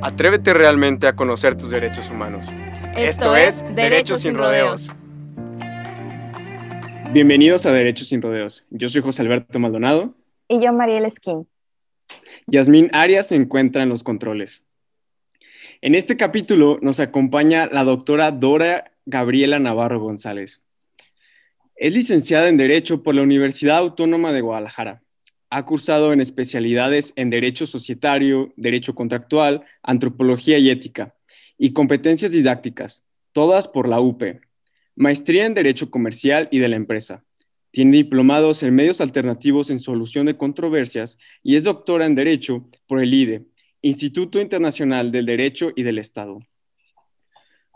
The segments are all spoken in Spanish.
Atrévete realmente a conocer tus derechos humanos. Esto, es Derechos sin Rodeos. Bienvenidos a Derechos sin Rodeos. Yo soy José Alberto Maldonado. Y yo, Mariel Esquín. Yasmín Arias se encuentra en los controles. En este capítulo nos acompaña la doctora Dora Gabriela Navarro González. Es licenciada en Derecho por la Universidad Autónoma de Guadalajara. Ha cursado en especialidades en Derecho Societario, Derecho Contractual, Antropología y Ética, y competencias didácticas, todas por la UP. Maestría en Derecho Comercial y de la Empresa. Tiene diplomados en medios alternativos en solución de controversias y es doctora en Derecho por el IDE, Instituto Internacional del Derecho y del Estado.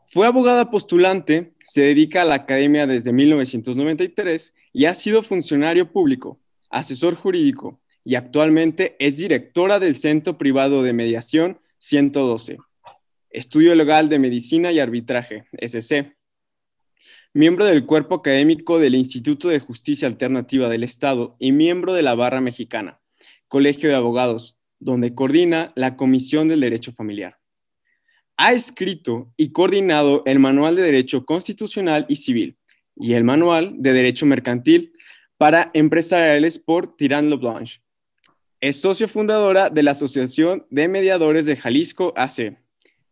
Fue abogada postulante, se dedica a la academia desde 1993 y ha sido funcionario público, asesor jurídico y actualmente es directora del Centro Privado de Mediación 112, Estudio Legal de Medicina y Arbitraje, SC. Miembro del cuerpo académico del Instituto de Justicia Alternativa del Estado y miembro de la Barra Mexicana, Colegio de Abogados, donde coordina la Comisión del Derecho Familiar. Ha escrito y coordinado el Manual de Derecho Constitucional y Civil y el Manual de Derecho Mercantil para empresariales por Tirán Blanche. Es socio fundadora de la Asociación de Mediadores de Jalisco AC.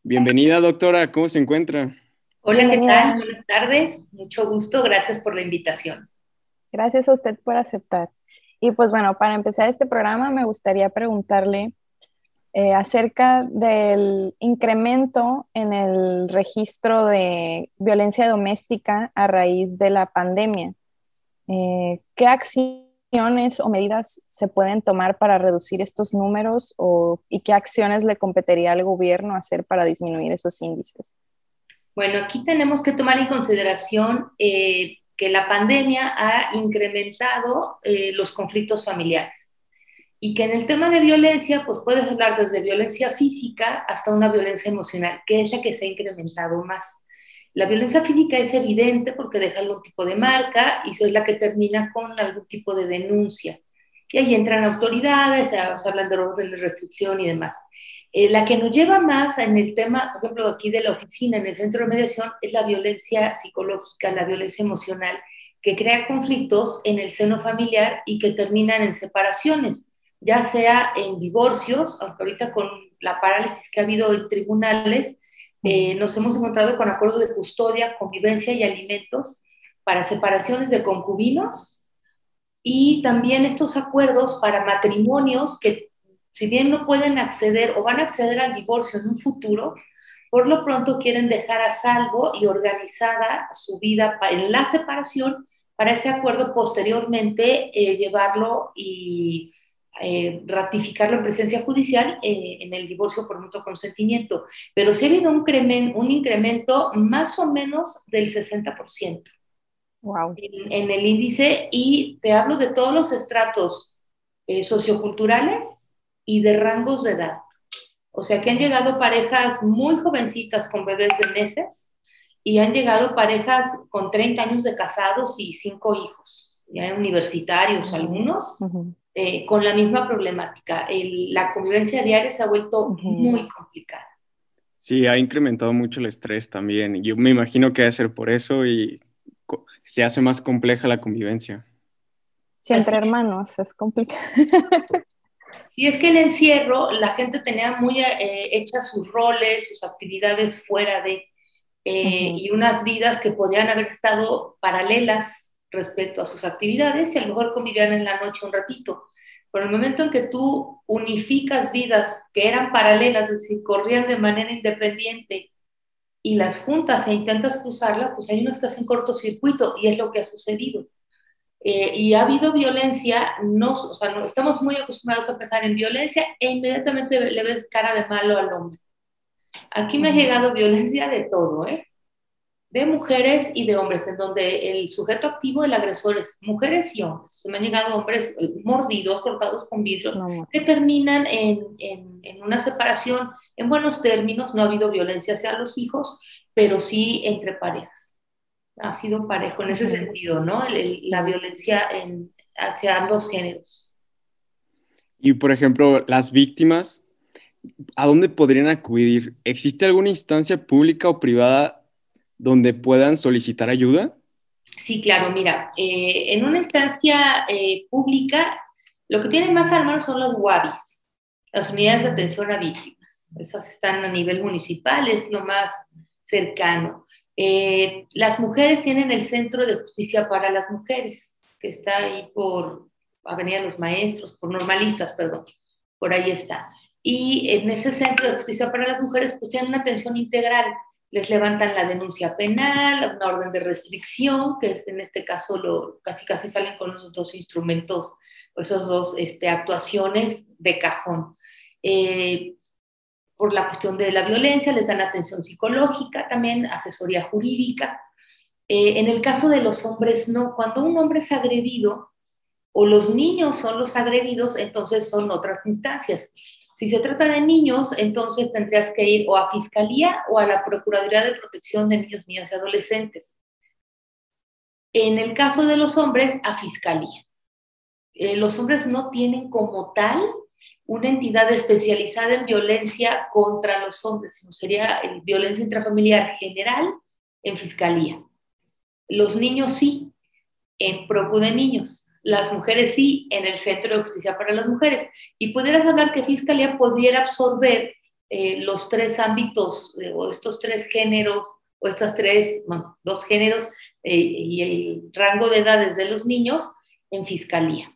Bienvenida, doctora. ¿Cómo se encuentra? Hola, ¿qué tal? Buenas tardes. Mucho gusto. Gracias por la invitación. Gracias a usted por aceptar. Y pues bueno, para empezar este programa me gustaría preguntarle eh, acerca del incremento en el registro de violencia doméstica a raíz de la pandemia. Eh, ¿Qué acciones o medidas se pueden tomar para reducir estos números o, y qué acciones le competiría al gobierno hacer para disminuir esos índices? Bueno, aquí tenemos que tomar en consideración eh, que la pandemia ha incrementado eh, los conflictos familiares y que en el tema de violencia, pues puedes hablar desde violencia física hasta una violencia emocional, que es la que se ha incrementado más. La violencia física es evidente porque deja algún tipo de marca y es la que termina con algún tipo de denuncia. Y ahí entran autoridades, se hablan de orden de restricción y demás. Eh, la que nos lleva más en el tema, por ejemplo, aquí de la oficina, en el centro de mediación, es la violencia psicológica, la violencia emocional, que crea conflictos en el seno familiar y que terminan en separaciones, ya sea en divorcios, aunque ahorita con la parálisis que ha habido en tribunales, eh, nos hemos encontrado con acuerdos de custodia, convivencia y alimentos para separaciones de concubinos y también estos acuerdos para matrimonios que si bien no pueden acceder o van a acceder al divorcio en un futuro, por lo pronto quieren dejar a salvo y organizada su vida en la separación para ese acuerdo posteriormente eh, llevarlo y eh, ratificarlo en presencia judicial eh, en el divorcio por mutuo consentimiento. Pero sí ha habido un, un incremento más o menos del 60% wow. en, en, el índice y te hablo de todos los estratos socioculturales y de rangos de edad. O sea que han llegado parejas muy jovencitas con bebés de meses y han llegado parejas con 30 años de casados y 5 hijos, ya universitarios algunos, eh, con la misma problemática. la convivencia diaria se ha vuelto muy complicada. Sí, ha incrementado mucho el estrés también. Yo me imagino que debe ser por eso y se hace más compleja la convivencia. Sí, entre hermanos es complicado. Si es que el encierro, la gente tenía muy eh, hechas sus roles, sus actividades fuera de, eh, y unas vidas que podían haber estado paralelas respecto a sus actividades y a lo mejor convivían en la noche un ratito. Por el momento en que tú unificas vidas que eran paralelas, es decir, corrían de manera independiente y las juntas e intentas cruzarlas, pues hay unas que hacen cortocircuito y es lo que ha sucedido. Eh, y ha habido violencia, no, o sea, no, estamos muy acostumbrados a pensar en violencia e inmediatamente le ves cara de malo al hombre. Aquí me ha llegado violencia de todo, ¿eh? De mujeres y de hombres, en donde el sujeto activo, el agresor es mujeres y hombres. Me han llegado hombres eh, mordidos, cortados con vidrios, que terminan en, en, una separación en buenos términos. No ha habido violencia hacia los hijos, pero sí entre parejas. Ha sido parejo en ese sentido, ¿no? la violencia en, hacia ambos géneros. Y, por ejemplo, las víctimas, ¿a dónde podrían acudir? ¿Existe alguna instancia pública o privada donde puedan solicitar ayuda? Sí, claro, mira, eh, en una instancia eh, pública, lo que tienen más armados son los WABIs, las unidades de atención a víctimas. Esas están a nivel municipal, es lo más cercano. Eh, las mujeres tienen el Centro de Justicia para las Mujeres, que está ahí por Avenida Los Maestros, por Normalistas, perdón, por ahí está. Y en ese Centro de Justicia para las Mujeres, pues tienen una atención integral les levantan la denuncia penal, una orden de restricción, que es en este caso lo, casi casi salen con esos dos instrumentos, esas dos este, actuaciones de cajón. Eh, por la cuestión de la violencia, les dan atención psicológica, también asesoría jurídica. Eh, en el caso de los hombres, no. Cuando un hombre es agredido o los niños son los agredidos, entonces son otras instancias. Si se trata de niños, entonces tendrías que ir o a Fiscalía o a la Procuraduría de Protección de Niños, Niñas y Adolescentes. En el caso de los hombres, a Fiscalía. Eh, los hombres no tienen como tal una entidad especializada en violencia contra los hombres, sino sería violencia intrafamiliar general en Fiscalía. Los niños sí, en Procura de Niños las mujeres sí en el Centro de Justicia para las Mujeres. Y pudieras hablar que Fiscalía pudiera absorber eh, los tres ámbitos eh, o estos tres géneros o estas tres, bueno, dos géneros eh, y el rango de edades de los niños en Fiscalía.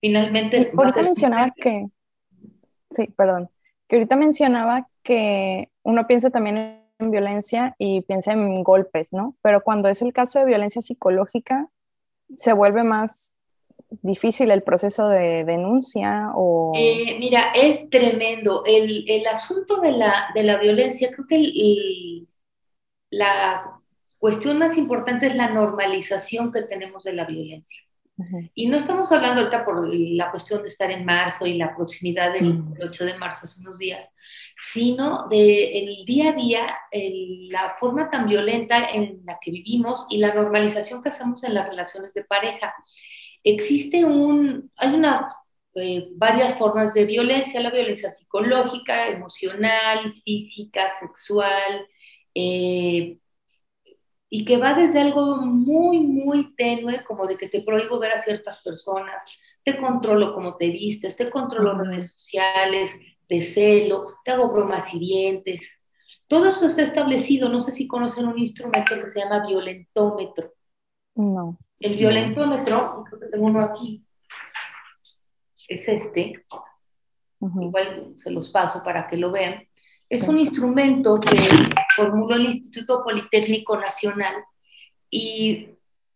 Finalmente... Ahorita mencionaba que... Sí, perdón. Que ahorita mencionaba que uno piensa también en violencia y piensa en golpes, ¿no? Pero cuando es el caso de violencia psicológica, se vuelve más difícil el proceso de denuncia? O... Eh, mira, es tremendo. El, el asunto de la, de la, violencia, creo que la cuestión más importante es la normalización que tenemos de la violencia. Y no estamos hablando ahorita por la cuestión de estar en marzo y la proximidad del 8 de marzo, hace unos días, sino de el día a día, la forma tan violenta en la que vivimos y la normalización que hacemos en las relaciones de pareja. Existe un, hay una, eh, varias formas de violencia, la violencia psicológica, emocional, física, sexual, eh, y que va desde algo muy, muy tenue, como de que te prohíbo ver a ciertas personas, te controlo cómo te vistes, te controlo redes sociales, de celo, te hago bromas hirientes. Todo eso está establecido, no sé si conocen un instrumento que se llama violentómetro. No. El violentómetro, creo que tengo uno aquí, es este. Igual se los paso para que lo vean. Es un instrumento que formuló el Instituto Politécnico Nacional y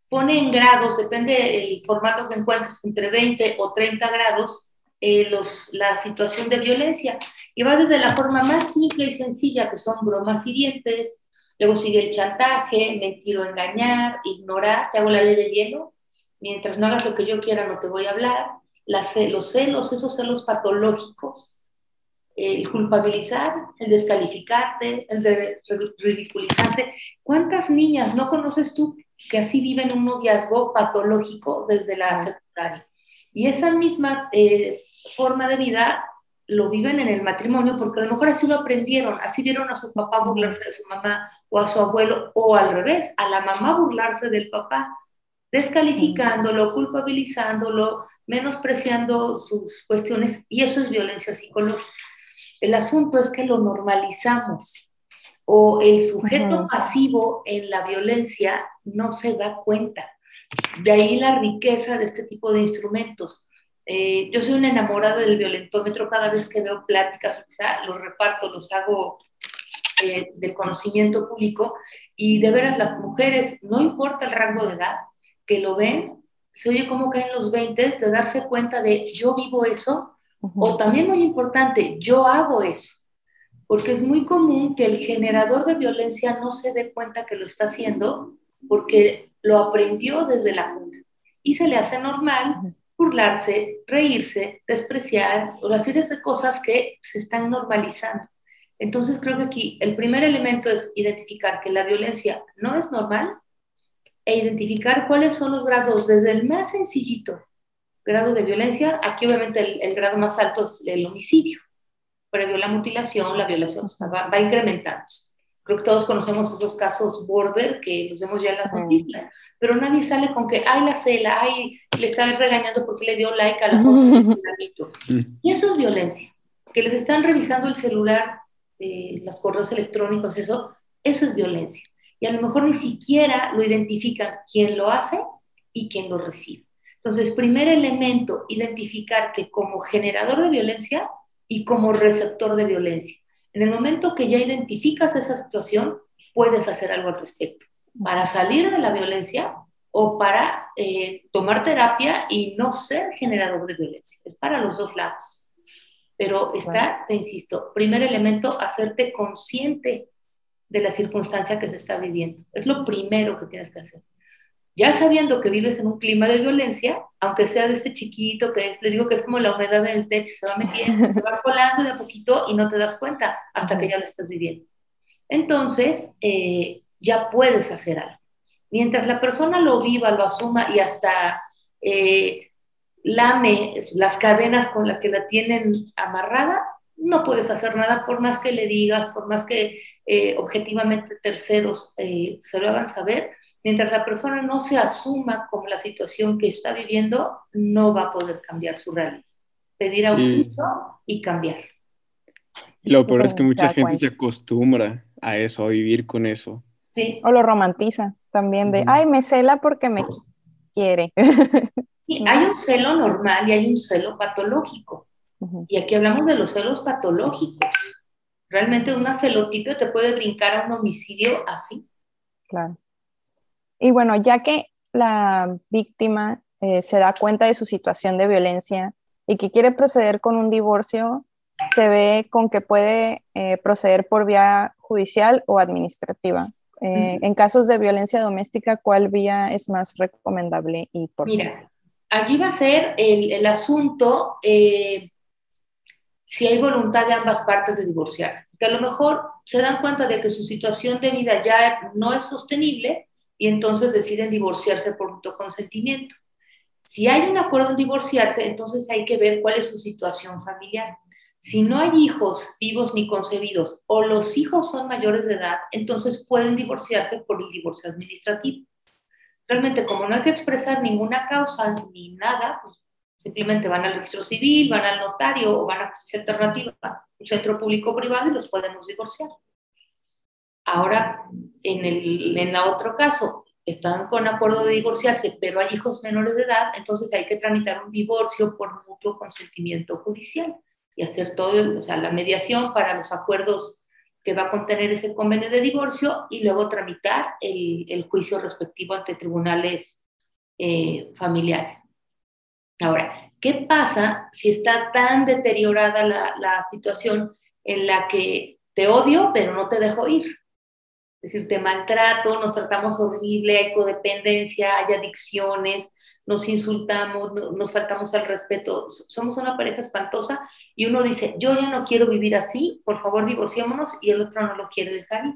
pone en grados, depende del formato que encuentres, entre 20 o 30 grados, eh, los, la situación de violencia. Y va desde la forma más simple y sencilla, que son bromas hirientes, Luego sigue el chantaje, mentir o engañar, ignorar, te hago la ley del hielo, mientras no hagas lo que yo quiera no te voy a hablar, los celos, esos celos patológicos, el culpabilizar, el descalificarte, el de ridiculizarte. ¿Cuántas niñas no conoces tú que así viven un noviazgo patológico desde la secundaria? Y esa misma eh, forma de vida lo viven en el matrimonio porque a lo mejor así lo aprendieron, así vieron a su papá burlarse de su mamá o a su abuelo, o al revés, a la mamá burlarse del papá, descalificándolo, culpabilizándolo, menospreciando sus cuestiones, y eso es violencia psicológica. El asunto es que lo normalizamos o el sujeto pasivo en la violencia no se da cuenta. De ahí la riqueza de este tipo de instrumentos eh, yo soy una enamorada del violentómetro, cada vez que veo pláticas, los reparto, los hago eh, del conocimiento público y de veras las mujeres, no importa el rango de edad, que lo ven, se oye como que en los 20 de darse cuenta de yo vivo eso, o también muy importante, yo hago eso. porque es muy común que el generador de violencia no se dé cuenta que lo está haciendo porque lo aprendió desde la cuna. Y se le hace normal burlarse, reírse, despreciar o las series de cosas que se están normalizando. Entonces creo que aquí el primer elemento es identificar que la violencia no es normal e identificar cuáles son los grados desde el más sencillito grado de violencia, aquí obviamente el, grado más alto es el homicidio, previo la mutilación, la violación, va incrementándose. Creo que todos conocemos esos casos border que los vemos ya en las noticias, pero nadie sale con que, ay, la cela, ay, le estaba regañando porque le dio like a la foto del Y eso es violencia. Que les están revisando el celular, eh, los correos electrónicos, eso, eso es violencia. Y a lo mejor ni siquiera lo identifican quién lo hace y quién lo recibe. Entonces, primer elemento, identificar que como generador de violencia y como receptor de violencia. En el momento que ya identificas esa situación, puedes hacer algo al respecto para salir de la violencia o para eh, tomar terapia y no ser generador de violencia. Es para los dos lados. Pero está, te insisto, primer elemento, hacerte consciente de la circunstancia que se está viviendo. Es lo primero que tienes que hacer. Ya sabiendo que vives en un clima de violencia, aunque sea de ese chiquito que es, les digo que es como la humedad en el techo, se va metiendo, se va colando de a poquito y no te das cuenta hasta que ya lo estás viviendo. Entonces, eh, ya puedes hacer algo. Mientras la persona lo viva, lo asuma y hasta eh, lame las cadenas con las que la tienen amarrada, no puedes hacer nada por más que le digas, por más que eh, objetivamente terceros se lo hagan saber, Mientras la persona no se asuma como la situación que está viviendo, no va a poder cambiar su realidad. Pedir auxilio y cambiar. lo peor es que mucha gente se acostumbra a eso, a vivir con eso. Sí. O lo romantiza también de, ay, me cela porque me quiere. Sí, hay un celo normal y hay un celo patológico. Y aquí hablamos de los celos patológicos. Realmente una celotipia te puede brincar a un homicidio así. Claro. Y bueno, ya que la víctima eh, se da cuenta de su situación de violencia y que quiere proceder con un divorcio, se ve con que puede eh, proceder por vía judicial o administrativa. Eh, en casos de violencia doméstica, ¿cuál vía es más recomendable y por Mira, aquí va a ser el, el asunto si hay voluntad de ambas partes de divorciar. Que a lo mejor se dan cuenta de que su situación de vida ya no es sostenible y entonces deciden divorciarse por mutuo consentimiento. Si hay un acuerdo en divorciarse, entonces hay que ver cuál es su situación familiar. Si no hay hijos vivos ni concebidos o los hijos son mayores de edad, entonces pueden divorciarse por el divorcio administrativo. Realmente, como no hay que expresar ninguna causa ni nada, pues simplemente van al registro civil, van al notario o van a justicia alternativa, un centro público privado y los podemos divorciar. Ahora, en el en la otro caso, están con acuerdo de divorciarse, pero hay hijos menores de edad, entonces hay que tramitar un divorcio por mutuo consentimiento judicial y hacer todo, o sea, la mediación para los acuerdos que va a contener ese convenio de divorcio y luego tramitar el, el juicio respectivo ante tribunales eh, familiares. Ahora, ¿qué pasa si está tan deteriorada la, la situación en la que te odio, pero no te dejo ir? Es decir, te maltrato, nos tratamos horrible, hay codependencia, hay adicciones, nos insultamos, nos faltamos al respeto, somos una pareja espantosa y uno dice, yo ya no quiero vivir así, por favor divorciémonos y el otro no lo quiere dejar.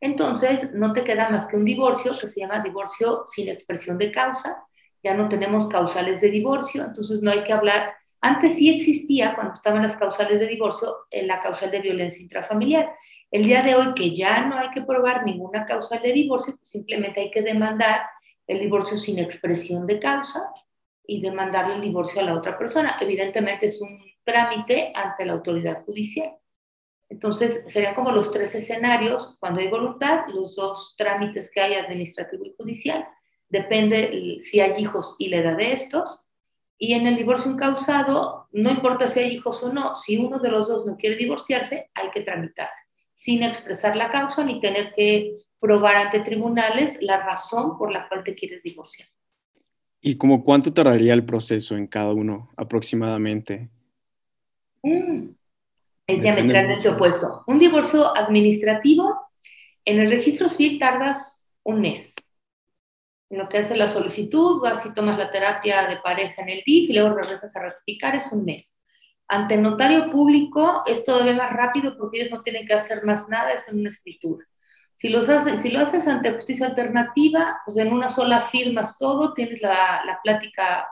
Entonces, no te queda más que un divorcio que se llama divorcio sin expresión de causa, ya no tenemos causales de divorcio, entonces no hay que hablar antes sí existía, cuando estaban las causales de divorcio, en la causal de violencia intrafamiliar. El día de hoy, que ya no hay que probar ninguna causal de divorcio, pues simplemente hay que demandar el divorcio sin expresión de causa y demandarle el divorcio a la otra persona. Evidentemente es un trámite ante la autoridad judicial. Entonces, serían como los tres escenarios, cuando hay voluntad, los dos trámites que hay, administrativo y judicial. Depende si hay hijos y la edad de estos y en el divorcio incausado, no importa si hay hijos o no, si uno de los dos no quiere divorciarse, hay que tramitarse, sin expresar la causa ni tener que probar ante tribunales la razón por la cual te quieres divorciar. ¿Y como cuánto tardaría el proceso en cada uno aproximadamente? Mm, Es diametralmente opuesto. Un divorcio administrativo, en el registro civil tardas un mes. En lo que hace la solicitud, vas y tomas la terapia de pareja en el DIF y luego regresas a ratificar, es un mes. Ante notario público es todavía más rápido porque ellos no tienen que hacer más nada, es en una escritura. Si, los si lo haces ante justicia alternativa, pues en una sola firmas todo, tienes la, plática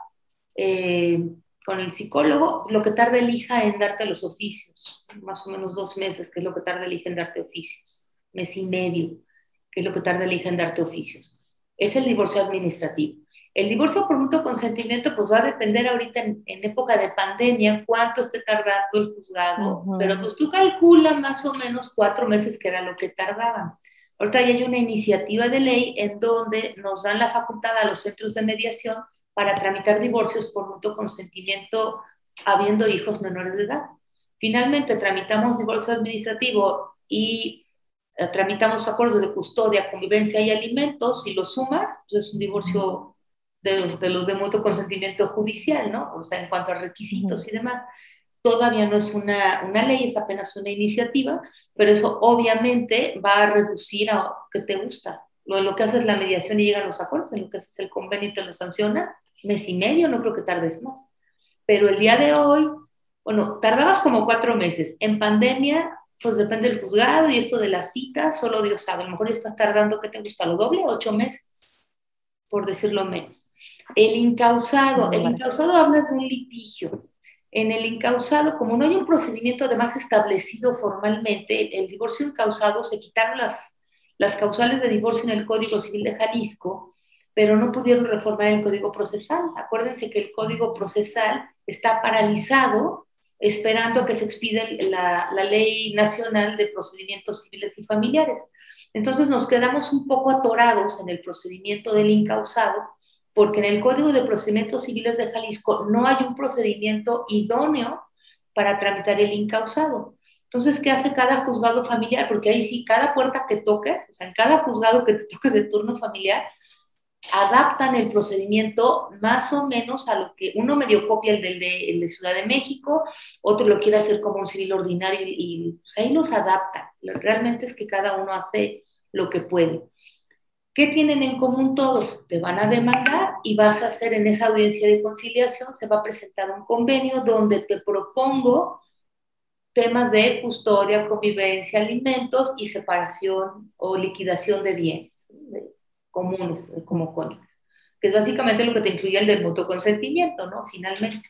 eh, con el psicólogo, lo que tarda el hija en darte los oficios, más o menos dos meses, que es lo que tarda el hija en darte oficios, mes y medio, que es lo que tarda el hija en darte oficios. Es el divorcio administrativo. El divorcio por mutuo consentimiento, pues va a depender ahorita en, época de pandemia cuánto esté tardando el juzgado, pero pues tú calcula más o menos cuatro meses que era lo que tardaban. Ahorita ya hay una iniciativa de ley en donde nos dan la facultad a los centros de mediación para tramitar divorcios por mutuo consentimiento habiendo hijos menores de edad. Finalmente, tramitamos divorcio administrativo y tramitamos acuerdos de custodia, convivencia y alimentos, y lo sumas, pues es un divorcio de, de, los de mutuo consentimiento judicial, ¿no? O sea, en cuanto a requisitos y demás todavía no es una, una, ley, es apenas una iniciativa, pero eso obviamente va a reducir a que te gusta. Lo, lo que haces es la mediación y llegan los acuerdos, en lo que haces el convenio y te lo sanciona, mes y medio, no creo que tardes más. Pero el día de hoy, bueno, tardabas como cuatro meses. En pandemia, pues depende del juzgado y esto de la cita, solo Dios sabe. A lo mejor estás tardando, ¿qué te gusta? ¿Lo doble? Ocho meses, por decirlo menos. El incausado, el incausado hablas de un litigio en el incausado, como no hay un procedimiento además establecido formalmente, el, divorcio incausado, se quitaron las, las causales de divorcio en el Código Civil de Jalisco, pero no pudieron reformar el Código Procesal. Acuérdense que el Código Procesal está paralizado esperando que se expida la, la Ley Nacional de Procedimientos Civiles y Familiares. Entonces nos quedamos un poco atorados en el procedimiento del incausado porque en el Código de Procedimientos Civiles de Jalisco no hay un procedimiento idóneo para tramitar el incausado. Entonces, ¿qué hace cada juzgado familiar? Porque ahí sí, cada puerta que toques, o sea, en cada juzgado que te toque de turno familiar, adaptan el procedimiento más o menos a lo que uno medio copia el de, de Ciudad de México, otro lo quiere hacer como un civil ordinario y, y pues ahí los adaptan. Realmente es que cada uno hace lo que puede. ¿Qué tienen en común todos? Te van a demandar y vas a hacer en esa audiencia de conciliación, se va a presentar un convenio donde te propongo temas de custodia, convivencia, alimentos y separación o liquidación de bienes comunes, como cónyuges, que es básicamente lo que te incluye el del mutuo consentimiento, ¿no? Finalmente.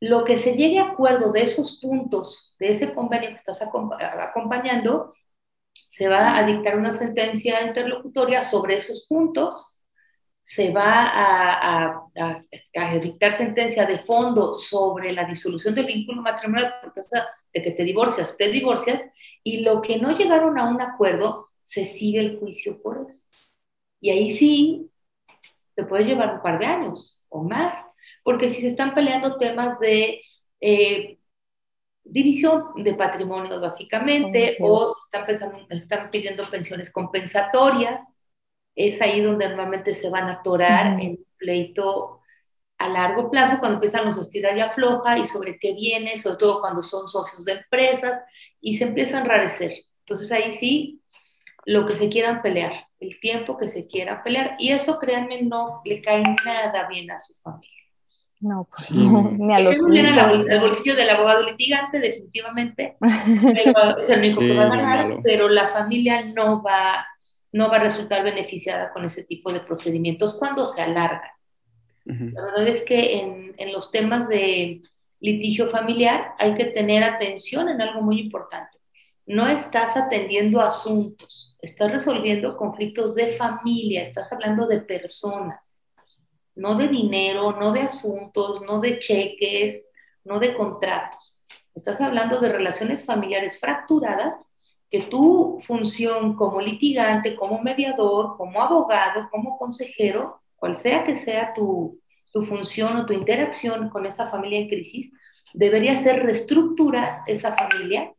Lo que se llegue a acuerdo de esos puntos, de ese convenio que estás acompañando, se va a dictar una sentencia interlocutoria sobre esos puntos, se va a, dictar sentencia de fondo sobre la disolución del vínculo matrimonial, porque de que te divorcias, te divorcias, y lo que no llegaron a un acuerdo, se sigue el juicio por eso. Y ahí sí, te puede llevar un par de años o más, porque si se están peleando temas de eh, división de patrimonios básicamente, o están, pensando, están pidiendo pensiones compensatorias, es ahí donde normalmente se van a atorar en un pleito a largo plazo, cuando empiezan los estirar y afloja y sobre qué viene, sobre todo cuando son socios de empresas, y se empieza a enrarecer. Entonces ahí sí, lo que se quieran pelear, el tiempo que se quiera pelear, y eso créanme no le cae nada bien a su familia. No, pues, ni a los el bolsillo del abogado litigante, definitivamente, pero es el único que va a ganar, pero la familia no va, no va a resultar beneficiada con ese tipo de procedimientos cuando se alarga. La verdad es que en, en los temas de litigio familiar hay que tener atención en algo muy importante. No estás atendiendo asuntos, estás resolviendo conflictos de familia, estás hablando de personas no de dinero, no de asuntos, no de cheques, no de contratos. Estás hablando de relaciones familiares fracturadas que tu función como litigante, como mediador, como abogado, como consejero, cual sea que sea tu, tu función o tu interacción con esa familia en crisis, debería ser reestructurar esa familia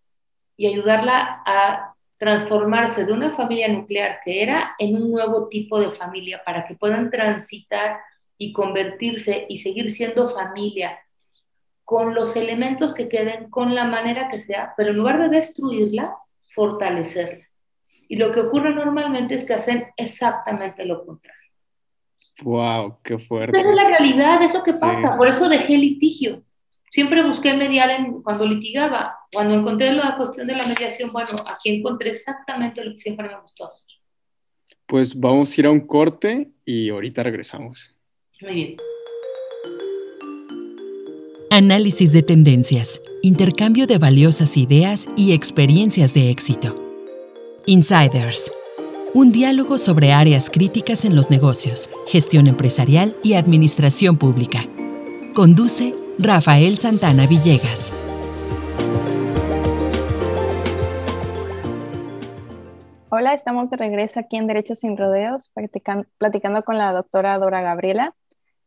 y ayudarla a transformarse de una familia nuclear que era en un nuevo tipo de familia para que puedan transitar y convertirse y seguir siendo familia con los elementos que queden, con la manera que sea, pero en lugar de destruirla, fortalecerla. Y lo que ocurre normalmente es que hacen exactamente lo contrario. ¡Wow! ¡Qué fuerte! Esa es la realidad, es lo que pasa. Por eso dejé litigio. Siempre busqué mediar en, cuando litigaba. Cuando encontré la cuestión de la mediación, bueno, aquí encontré exactamente lo que siempre me gustó hacer. Pues vamos a ir a un corte y ahorita regresamos. Muy bien. Análisis de tendencias, intercambio de valiosas ideas y experiencias de éxito. Insiders. Un diálogo sobre áreas críticas en los negocios, gestión empresarial y administración pública. Conduce Rafael Santana Villegas. Hola, estamos de regreso aquí en Derechos sin Rodeos, platicando con la doctora Dora Gabriela,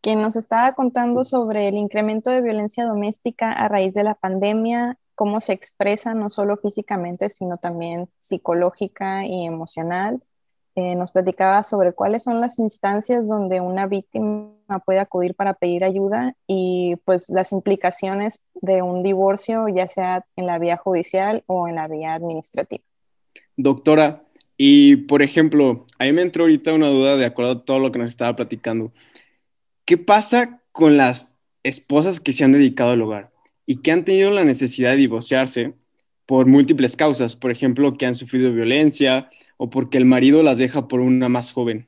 quien nos estaba contando sobre el incremento de violencia doméstica a raíz de la pandemia, cómo se expresa no solo físicamente, sino también psicológica y emocional. Eh, nos platicaba sobre cuáles son las instancias donde una víctima puede acudir para pedir ayuda y pues las implicaciones de un divorcio, ya sea en la vía judicial o en la vía administrativa. Doctora, y por ejemplo, a mí me entró ahorita una duda de acuerdo a todo lo que nos estaba platicando. ¿Qué pasa con las esposas que se han dedicado al hogar y que han tenido la necesidad de divorciarse por múltiples causas? Por ejemplo, que han sufrido violencia o porque el marido las deja por una más joven.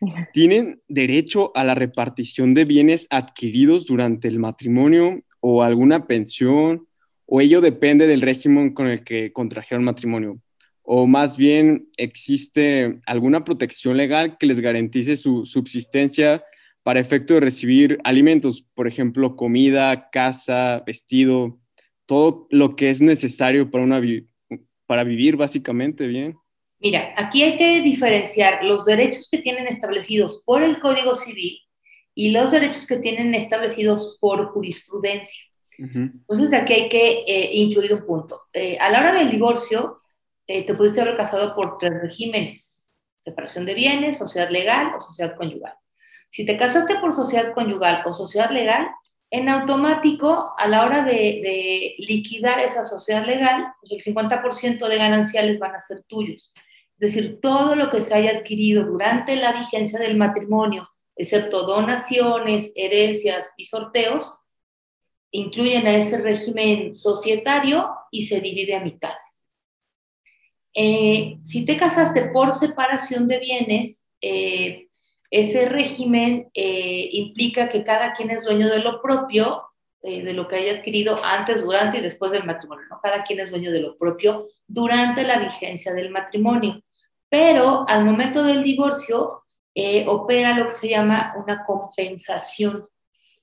¿Tienen derecho a la repartición de bienes adquiridos durante el matrimonio o alguna pensión? ¿O ello depende del régimen con el que contrajeron matrimonio? ¿O más bien existe alguna protección legal que les garantice su subsistencia para efecto de recibir alimentos, por ejemplo, comida, casa, vestido, todo lo que es necesario para, una para vivir básicamente bien. Mira, aquí hay que diferenciar los derechos que tienen establecidos por el Código Civil y los derechos que tienen establecidos por jurisprudencia. Entonces aquí hay que eh, incluir un punto. Eh, a la hora del divorcio, eh, te pudiste haber casado por tres regímenes, separación de bienes, sociedad legal o sociedad conyugal. Si te casaste por sociedad conyugal o sociedad legal, en automático, a la hora de, liquidar esa sociedad legal, pues el 50% de gananciales van a ser tuyos. Es decir, todo lo que se haya adquirido durante la vigencia del matrimonio, excepto donaciones, herencias y sorteos, incluyen a ese régimen societario y se divide a mitades. Eh, si te casaste por separación de bienes, eh, ese régimen eh, implica que cada quien es dueño de lo propio, de lo que haya adquirido antes, durante y después del matrimonio. ¿no? Cada quien es dueño de lo propio durante la vigencia del matrimonio. Pero al momento del divorcio eh, opera lo que se llama una compensación.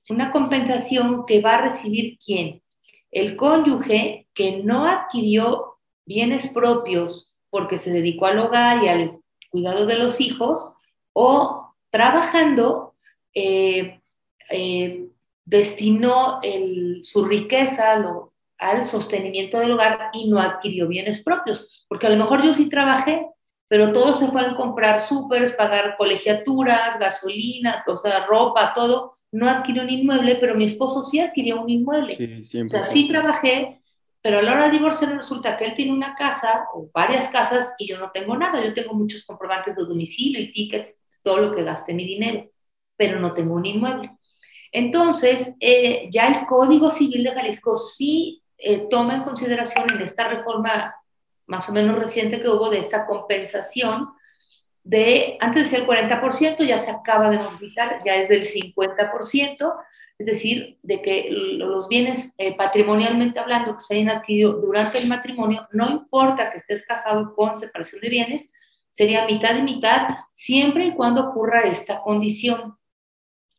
Una compensación que va a recibir quién? El cónyuge que no adquirió bienes propios porque se dedicó al hogar y al cuidado de los hijos, o trabajando, eh, eh, destinó su riqueza al sostenimiento del hogar y no adquirió bienes propios, porque a lo mejor yo sí trabajé, pero todos se a comprar súper, pagar colegiaturas, gasolina, o sea, ropa, todo. No adquirió un inmueble, pero mi esposo sí adquirió un inmueble. Sí, o sea, sí trabajé, pero a la hora de divorciar resulta que él tiene una casa o varias casas y yo no tengo nada. Yo tengo muchos comprobantes de domicilio y tickets todo lo que gaste mi dinero, pero no tengo un inmueble. Entonces, eh, ya el Código Civil de Jalisco sí eh, toma en consideración en esta reforma más o menos reciente que hubo de esta compensación de, antes decía el 40%, ya se acaba de modificar, ya es del 50%, es decir, de que los bienes eh, patrimonialmente hablando que se hayan adquirido durante el matrimonio, no importa que estés casado con separación de bienes, sería mitad y mitad, siempre y cuando ocurra esta condición.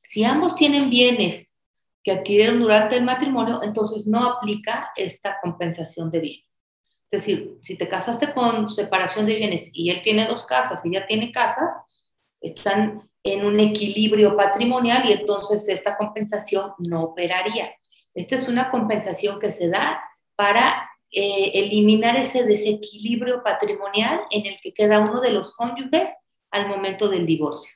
Si ambos tienen bienes que adquirieron durante el matrimonio, entonces no aplica esta compensación de bienes. Es decir, si te casaste con separación de bienes y él tiene dos casas y ella tiene casas, están en un equilibrio patrimonial y entonces esta compensación no operaría. Esta es una compensación que se da para eh, eliminar ese desequilibrio patrimonial en el que queda uno de los cónyuges al momento del divorcio.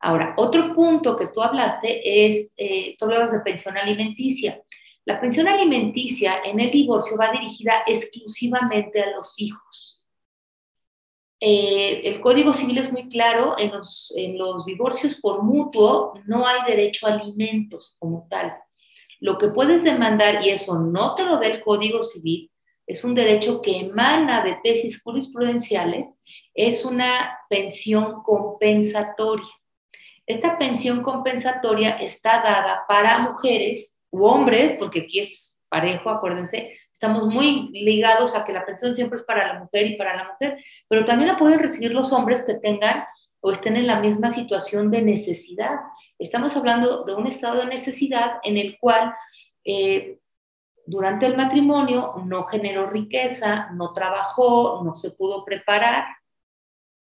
Ahora, otro punto que tú hablaste es, eh, tú hablabas de pensión alimenticia. La pensión alimenticia en el divorcio va dirigida exclusivamente a los hijos. Eh, el Código Civil es muy claro, en los, divorcios por mutuo no hay derecho a alimentos como tal. Lo que puedes demandar, y eso no te lo da el Código Civil, es un derecho que emana de tesis jurisprudenciales, es una pensión compensatoria. Esta pensión compensatoria está dada para mujeres u hombres, porque aquí es parejo, acuérdense, estamos muy ligados a que la pensión siempre es para la mujer y para la mujer, pero también la pueden recibir los hombres que tengan o estén en la misma situación de necesidad. Estamos hablando de un estado de necesidad en el cual eh, durante el matrimonio no generó riqueza, no trabajó, no se pudo preparar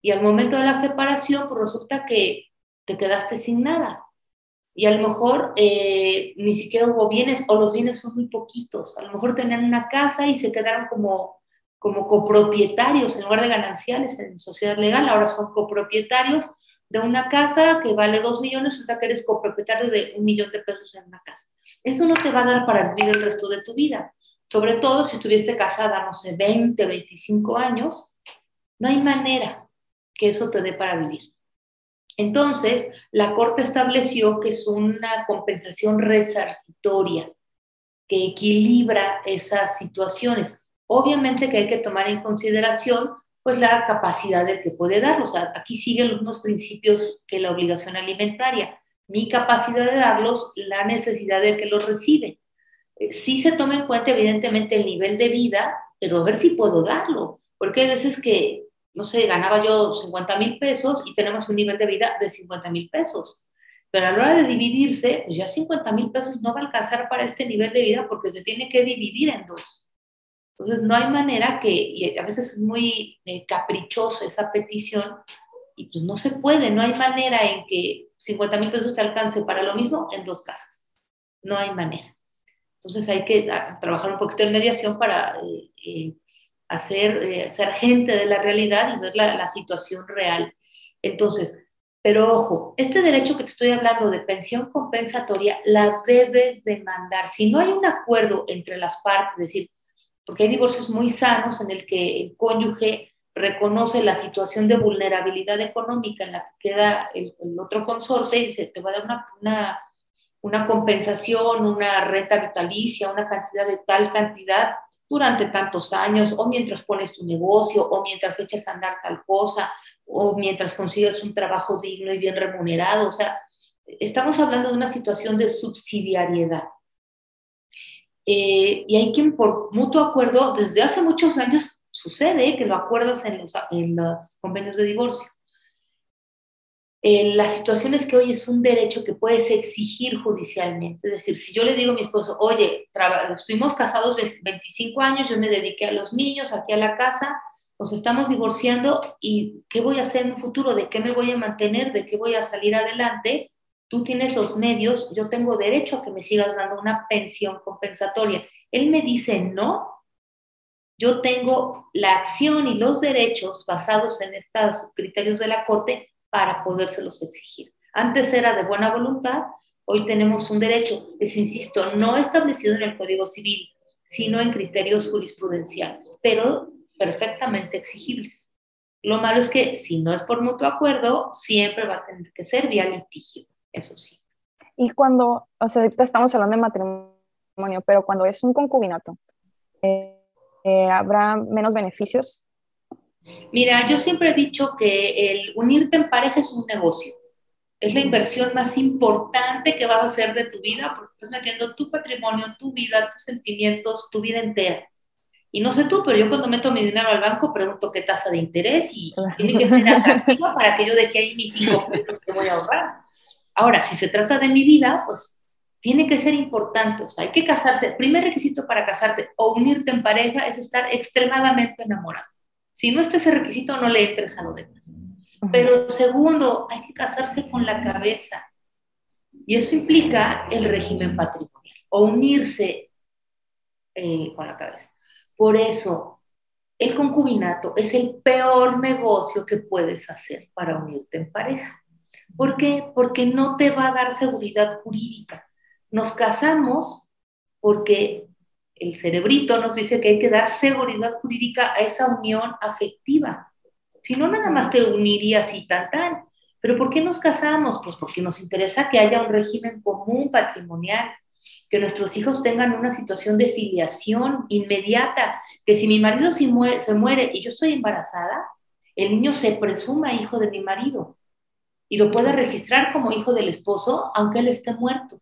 y al momento de la separación pues resulta que te quedaste sin nada y a lo mejor eh, ni siquiera hubo bienes o los bienes son muy poquitos. A lo mejor tenían una casa y se quedaron como, como copropietarios en lugar de gananciales en sociedad legal, ahora son copropietarios de una casa que vale dos millones, resulta que eres copropietario de un millón de pesos en una casa. Eso no te va a dar para vivir el resto de tu vida. Sobre todo si estuviste casada, no sé, 20, 25 años, no hay manera que eso te dé para vivir. Entonces, la Corte estableció que es una compensación resarcitoria que equilibra esas situaciones. Obviamente que hay que tomar en consideración pues la capacidad del que puede darlo. O sea, aquí siguen los mismos principios que la obligación alimentaria. Mi capacidad de darlos, la necesidad del que los recibe. Eh, sí se toma en cuenta evidentemente el nivel de vida, pero a ver si puedo darlo. Porque hay veces que no sé, ganaba yo 50 mil pesos y tenemos un nivel de vida de 50 mil pesos. Pero a la hora de dividirse, pues ya 50 mil pesos no va a alcanzar para este nivel de vida porque se tiene que dividir en dos. Entonces, no hay manera que, y a veces es muy eh, caprichoso esa petición, y pues no se puede, no hay manera en que 50 mil pesos te alcance para lo mismo en dos casas. No hay manera. Entonces hay que ah, trabajar un poquito en mediación para eh, eh, hacer, eh, ser gente de la realidad y ver la, la, situación real. Entonces, pero ojo, este derecho que te estoy hablando de pensión compensatoria la debes demandar. Si no hay un acuerdo entre las partes, es decir, porque hay divorcios muy sanos en el que el cónyuge reconoce la situación de vulnerabilidad económica en la que queda el, el otro consorcio y se te va a dar una, una, una compensación, una renta vitalicia, una cantidad de tal cantidad durante tantos años, o mientras pones tu negocio, o mientras echas a andar tal cosa, o mientras consigues un trabajo digno y bien remunerado. O sea, estamos hablando de una situación de subsidiariedad. Eh, y hay quien por mutuo acuerdo, desde hace muchos años sucede que lo acuerdas en los, en los convenios de divorcio. Eh, la situación es que hoy es un derecho que puedes exigir judicialmente. Es decir, si yo le digo a mi esposo, oye, estuvimos casados 25 años, yo me dediqué a los niños, aquí a la casa, nos estamos divorciando y ¿qué voy a hacer en un futuro? ¿De qué me voy a mantener? ¿De qué voy a salir adelante? Tú tienes los medios, yo tengo derecho a que me sigas dando una pensión compensatoria. Él me dice, no, yo tengo la acción y los derechos basados en estos criterios de la Corte para podérselos exigir. Antes era de buena voluntad, hoy tenemos un derecho que, insisto, no establecido en el Código Civil, sino en criterios jurisprudenciales, pero perfectamente exigibles. Lo malo es que si no es por mutuo acuerdo, siempre va a tener que ser vía litigio, eso sí. Y cuando, o sea, estamos hablando de matrimonio, pero cuando es un concubinato, eh, eh, ¿habrá menos beneficios Mira, yo siempre he dicho que el unirte en pareja es un negocio. Es la inversión más importante que vas a hacer de tu vida porque estás metiendo tu patrimonio, tu vida, tus sentimientos, tu vida entera. Y no sé tú, pero yo cuando meto mi dinero al banco pregunto qué tasa de interés y tiene que ser atractiva para que yo deje ahí mis cinco pesos que voy a ahorrar. Ahora, si se trata de mi vida, pues tiene que ser importante. O sea, hay que casarse. El primer requisito para casarte o unirte en pareja es estar extremadamente enamorado. Si no está ese requisito, no le entres a lo demás. Pero segundo, hay que casarse con la cabeza. Y eso implica el régimen patrimonial o unirse eh, con la cabeza. Por eso, el concubinato es el peor negocio que puedes hacer para unirte en pareja. ¿Por qué? Porque no te va a dar seguridad jurídica. Nos casamos porque el cerebrito nos dice que hay que dar seguridad jurídica a esa unión afectiva. Si no, nada más te unirías y tan tan. Pero ¿por qué nos casamos? Pues porque nos interesa que haya un régimen común patrimonial, que nuestros hijos tengan una situación de filiación inmediata, que si mi marido se muere, y yo estoy embarazada, el niño se presuma hijo de mi marido y lo puede registrar como hijo del esposo, aunque él esté muerto.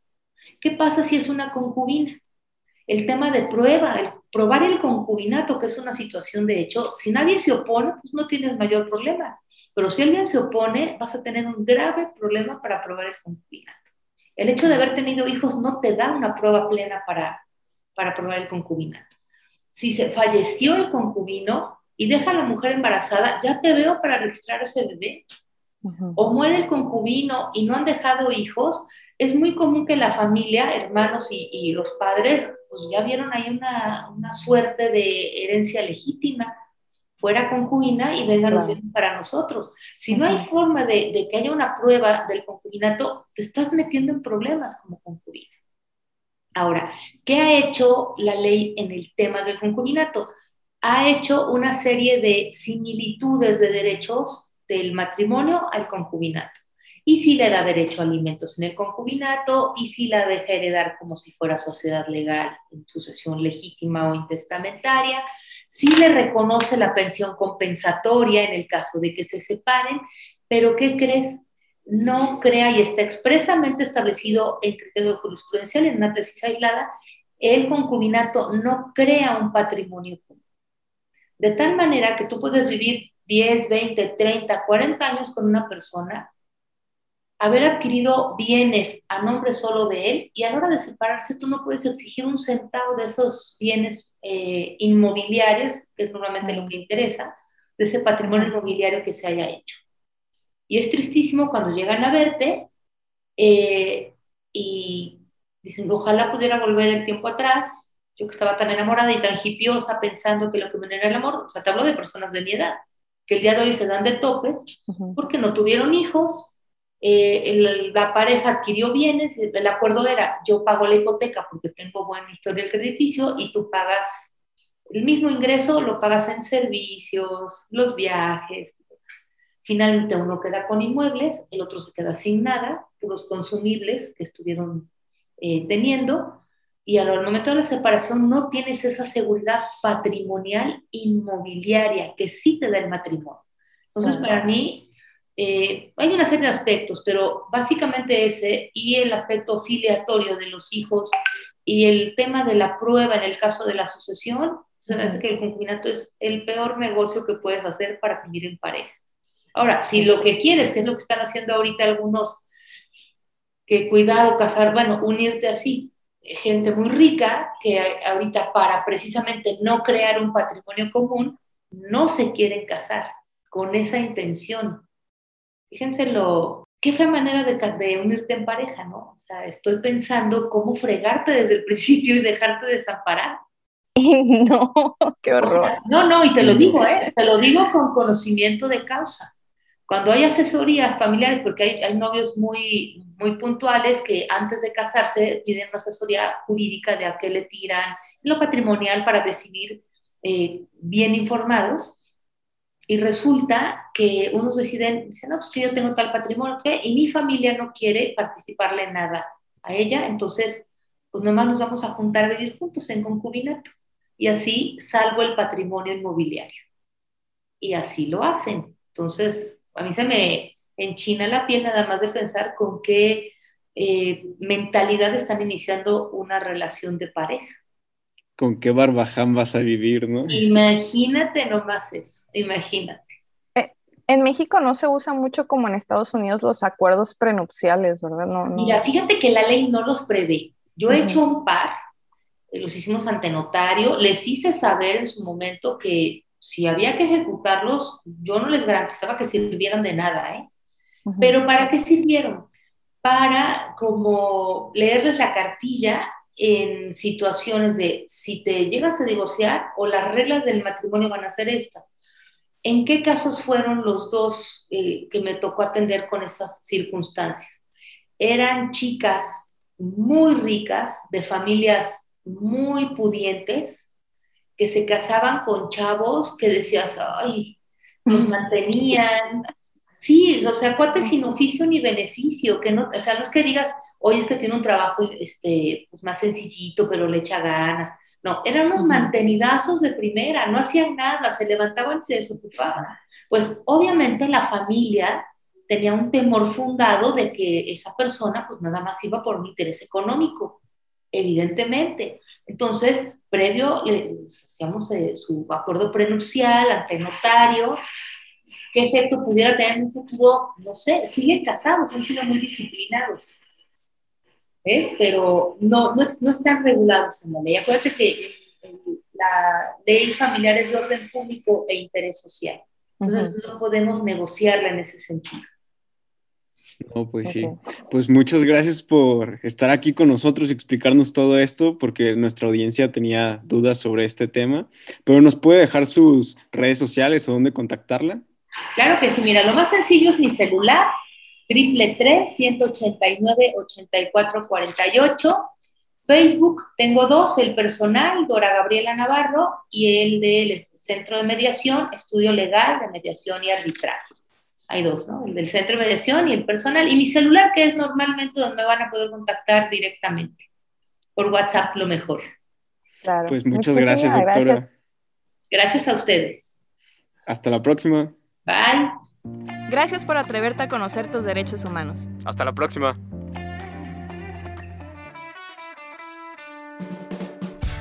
¿Qué pasa si es una concubina? El tema de prueba, el probar el concubinato, que es una situación de hecho, si nadie se opone, pues no tienes mayor problema. Pero si alguien se opone, vas a tener un grave problema para probar el concubinato. El hecho de haber tenido hijos no te da una prueba plena para, para probar el concubinato. Si se falleció el concubino y deja a la mujer embarazada, ya te veo para registrar ese bebé. O muere el concubino y no han dejado hijos, es muy común que la familia, hermanos y, los padres, pues ya vieron ahí una, una, suerte de herencia legítima, fuera concubina y vengan los bienes para nosotros. Si no hay forma de, de, que haya una prueba del concubinato, te estás metiendo en problemas como concubina. Ahora, ¿qué ha hecho la ley en el tema del concubinato? Ha hecho una serie de similitudes de derechos del matrimonio al concubinato y si le da derecho a alimentos en el concubinato y si la deja heredar como si fuera sociedad legal en sucesión legítima o intestamentaria, si le reconoce la pensión compensatoria en el caso de que se separen, pero ¿qué crees? No crea y está expresamente establecido en criterio jurisprudencial en una tesis aislada, el concubinato no crea un patrimonio común. De tal manera que tú puedes vivir 10, 20, 30, 40 años con una persona haber adquirido bienes a nombre solo de él y a la hora de separarse tú no puedes exigir un centavo de esos bienes eh, inmobiliarios, que es normalmente lo que interesa, de ese patrimonio inmobiliario que se haya hecho. Y es tristísimo cuando llegan a verte eh, y dicen, ojalá pudiera volver el tiempo atrás, yo que estaba tan enamorada y tan hipiosa pensando que lo que me era el amor, o sea, te hablo de personas de mi edad, que el día de hoy se dan de topes porque no tuvieron hijos, eh, la pareja adquirió bienes, el acuerdo era yo pago la hipoteca porque tengo buen historial crediticio y tú pagas el mismo ingreso, lo pagas en servicios, los viajes. Finalmente uno queda con inmuebles, el otro se queda sin nada, los consumibles que estuvieron eh, teniendo, y al momento de la separación no tienes esa seguridad patrimonial inmobiliaria que sí te da el matrimonio. Entonces, para mí, eh, hay una serie de aspectos, pero básicamente ese y el aspecto filiatorio de los hijos y el tema de la prueba en el caso de la sucesión, se me hace que el concubinato es el peor negocio que puedes hacer para vivir en pareja. Ahora, si lo que quieres, que es lo que están haciendo ahorita algunos, que cuidado, casar, bueno, unirte así, gente muy rica que ahorita para precisamente no crear un patrimonio común, no se quieren casar con esa intención Fíjense lo, qué fue manera de, de, unirte en pareja, ¿no? O sea, estoy pensando cómo fregarte desde el principio y dejarte desamparar. No, qué horror. no, no, y te lo digo, ¿eh? Te lo digo con conocimiento de causa. Cuando hay asesorías familiares, porque hay, hay novios muy, muy puntuales que antes de casarse piden una asesoría jurídica de a qué le tiran, lo patrimonial para decidir eh, bien informados, y resulta que unos deciden, dicen, no, pues que yo tengo tal patrimonio, ¿qué? Y mi familia no quiere participarle en nada a ella, entonces, pues nomás nos vamos a juntar a vivir juntos en concubinato. Y así salvo el patrimonio inmobiliario. Y así lo hacen. Entonces, a mí se me enchina la piel nada más de pensar con qué eh, mentalidad están iniciando una relación de pareja con qué barbaján vas a vivir, ¿no? Imagínate nomás eso, imagínate. Eh, en México no se usa mucho como en Estados Unidos los acuerdos prenupciales, ¿verdad? No, Mira, fíjate que la ley no los prevé. Yo he hecho un par, eh, los hicimos ante notario, les hice saber en su momento que si había que ejecutarlos, yo no les garantizaba que sirvieran de nada, ¿eh? Pero ¿para qué sirvieron? Para como leerles la cartilla en situaciones de si te llegas a divorciar o las reglas del matrimonio van a ser estas. ¿En qué casos fueron los dos eh, que me tocó atender con esas circunstancias? Eran chicas muy ricas, de familias muy pudientes que se casaban con chavos que decías, ay, nos mantenían. Sí, o sea, cuates sin oficio ni beneficio, que no, o sea, no es que digas, oye, es que tiene un trabajo este, pues más sencillito, pero le echa ganas. No, eran unos mantenidazos de primera, no hacían nada, se levantaban y se desocupaban. Pues obviamente la familia tenía un temor fundado de que esa persona pues nada más iba por un interés económico, evidentemente. Entonces, previo, hacíamos eh, su acuerdo prenupcial ante notario, qué efecto pudiera tener en un futuro, no sé, siguen casados, han sido muy disciplinados. ¿Ves? Pero no, no, están regulados en la ley. Acuérdate que la ley familiar es de orden público e interés social. Entonces no podemos negociarla en ese sentido. No, pues sí. Pues muchas gracias por estar aquí con nosotros y explicarnos todo esto, porque nuestra audiencia tenía dudas sobre este tema. Pero nos puede dejar sus redes sociales o dónde contactarla. Claro que sí, mira, lo más sencillo es mi celular, triple 189 8448 Facebook tengo dos, el personal, Dora Gabriela Navarro, y el del Centro de Mediación, Estudio Legal de Mediación y Arbitraje hay dos, ¿no? El del centro de mediación y el personal, y mi celular, que es normalmente donde me van a poder contactar directamente. Por WhatsApp, lo mejor. Claro. Pues muchas gracias, doctora. Gracias. gracias a ustedes. Hasta la próxima. Bye. Gracias por atreverte a conocer tus derechos humanos. Hasta la próxima.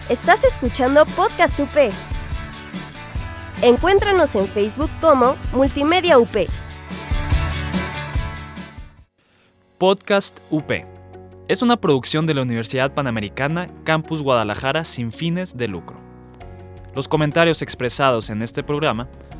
Estás escuchando Podcast UP. Encuéntranos en Facebook como Multimedia UP. Podcast UP. Es una producción de la Universidad Panamericana Campus Guadalajara sin fines de lucro. Los comentarios expresados en este programa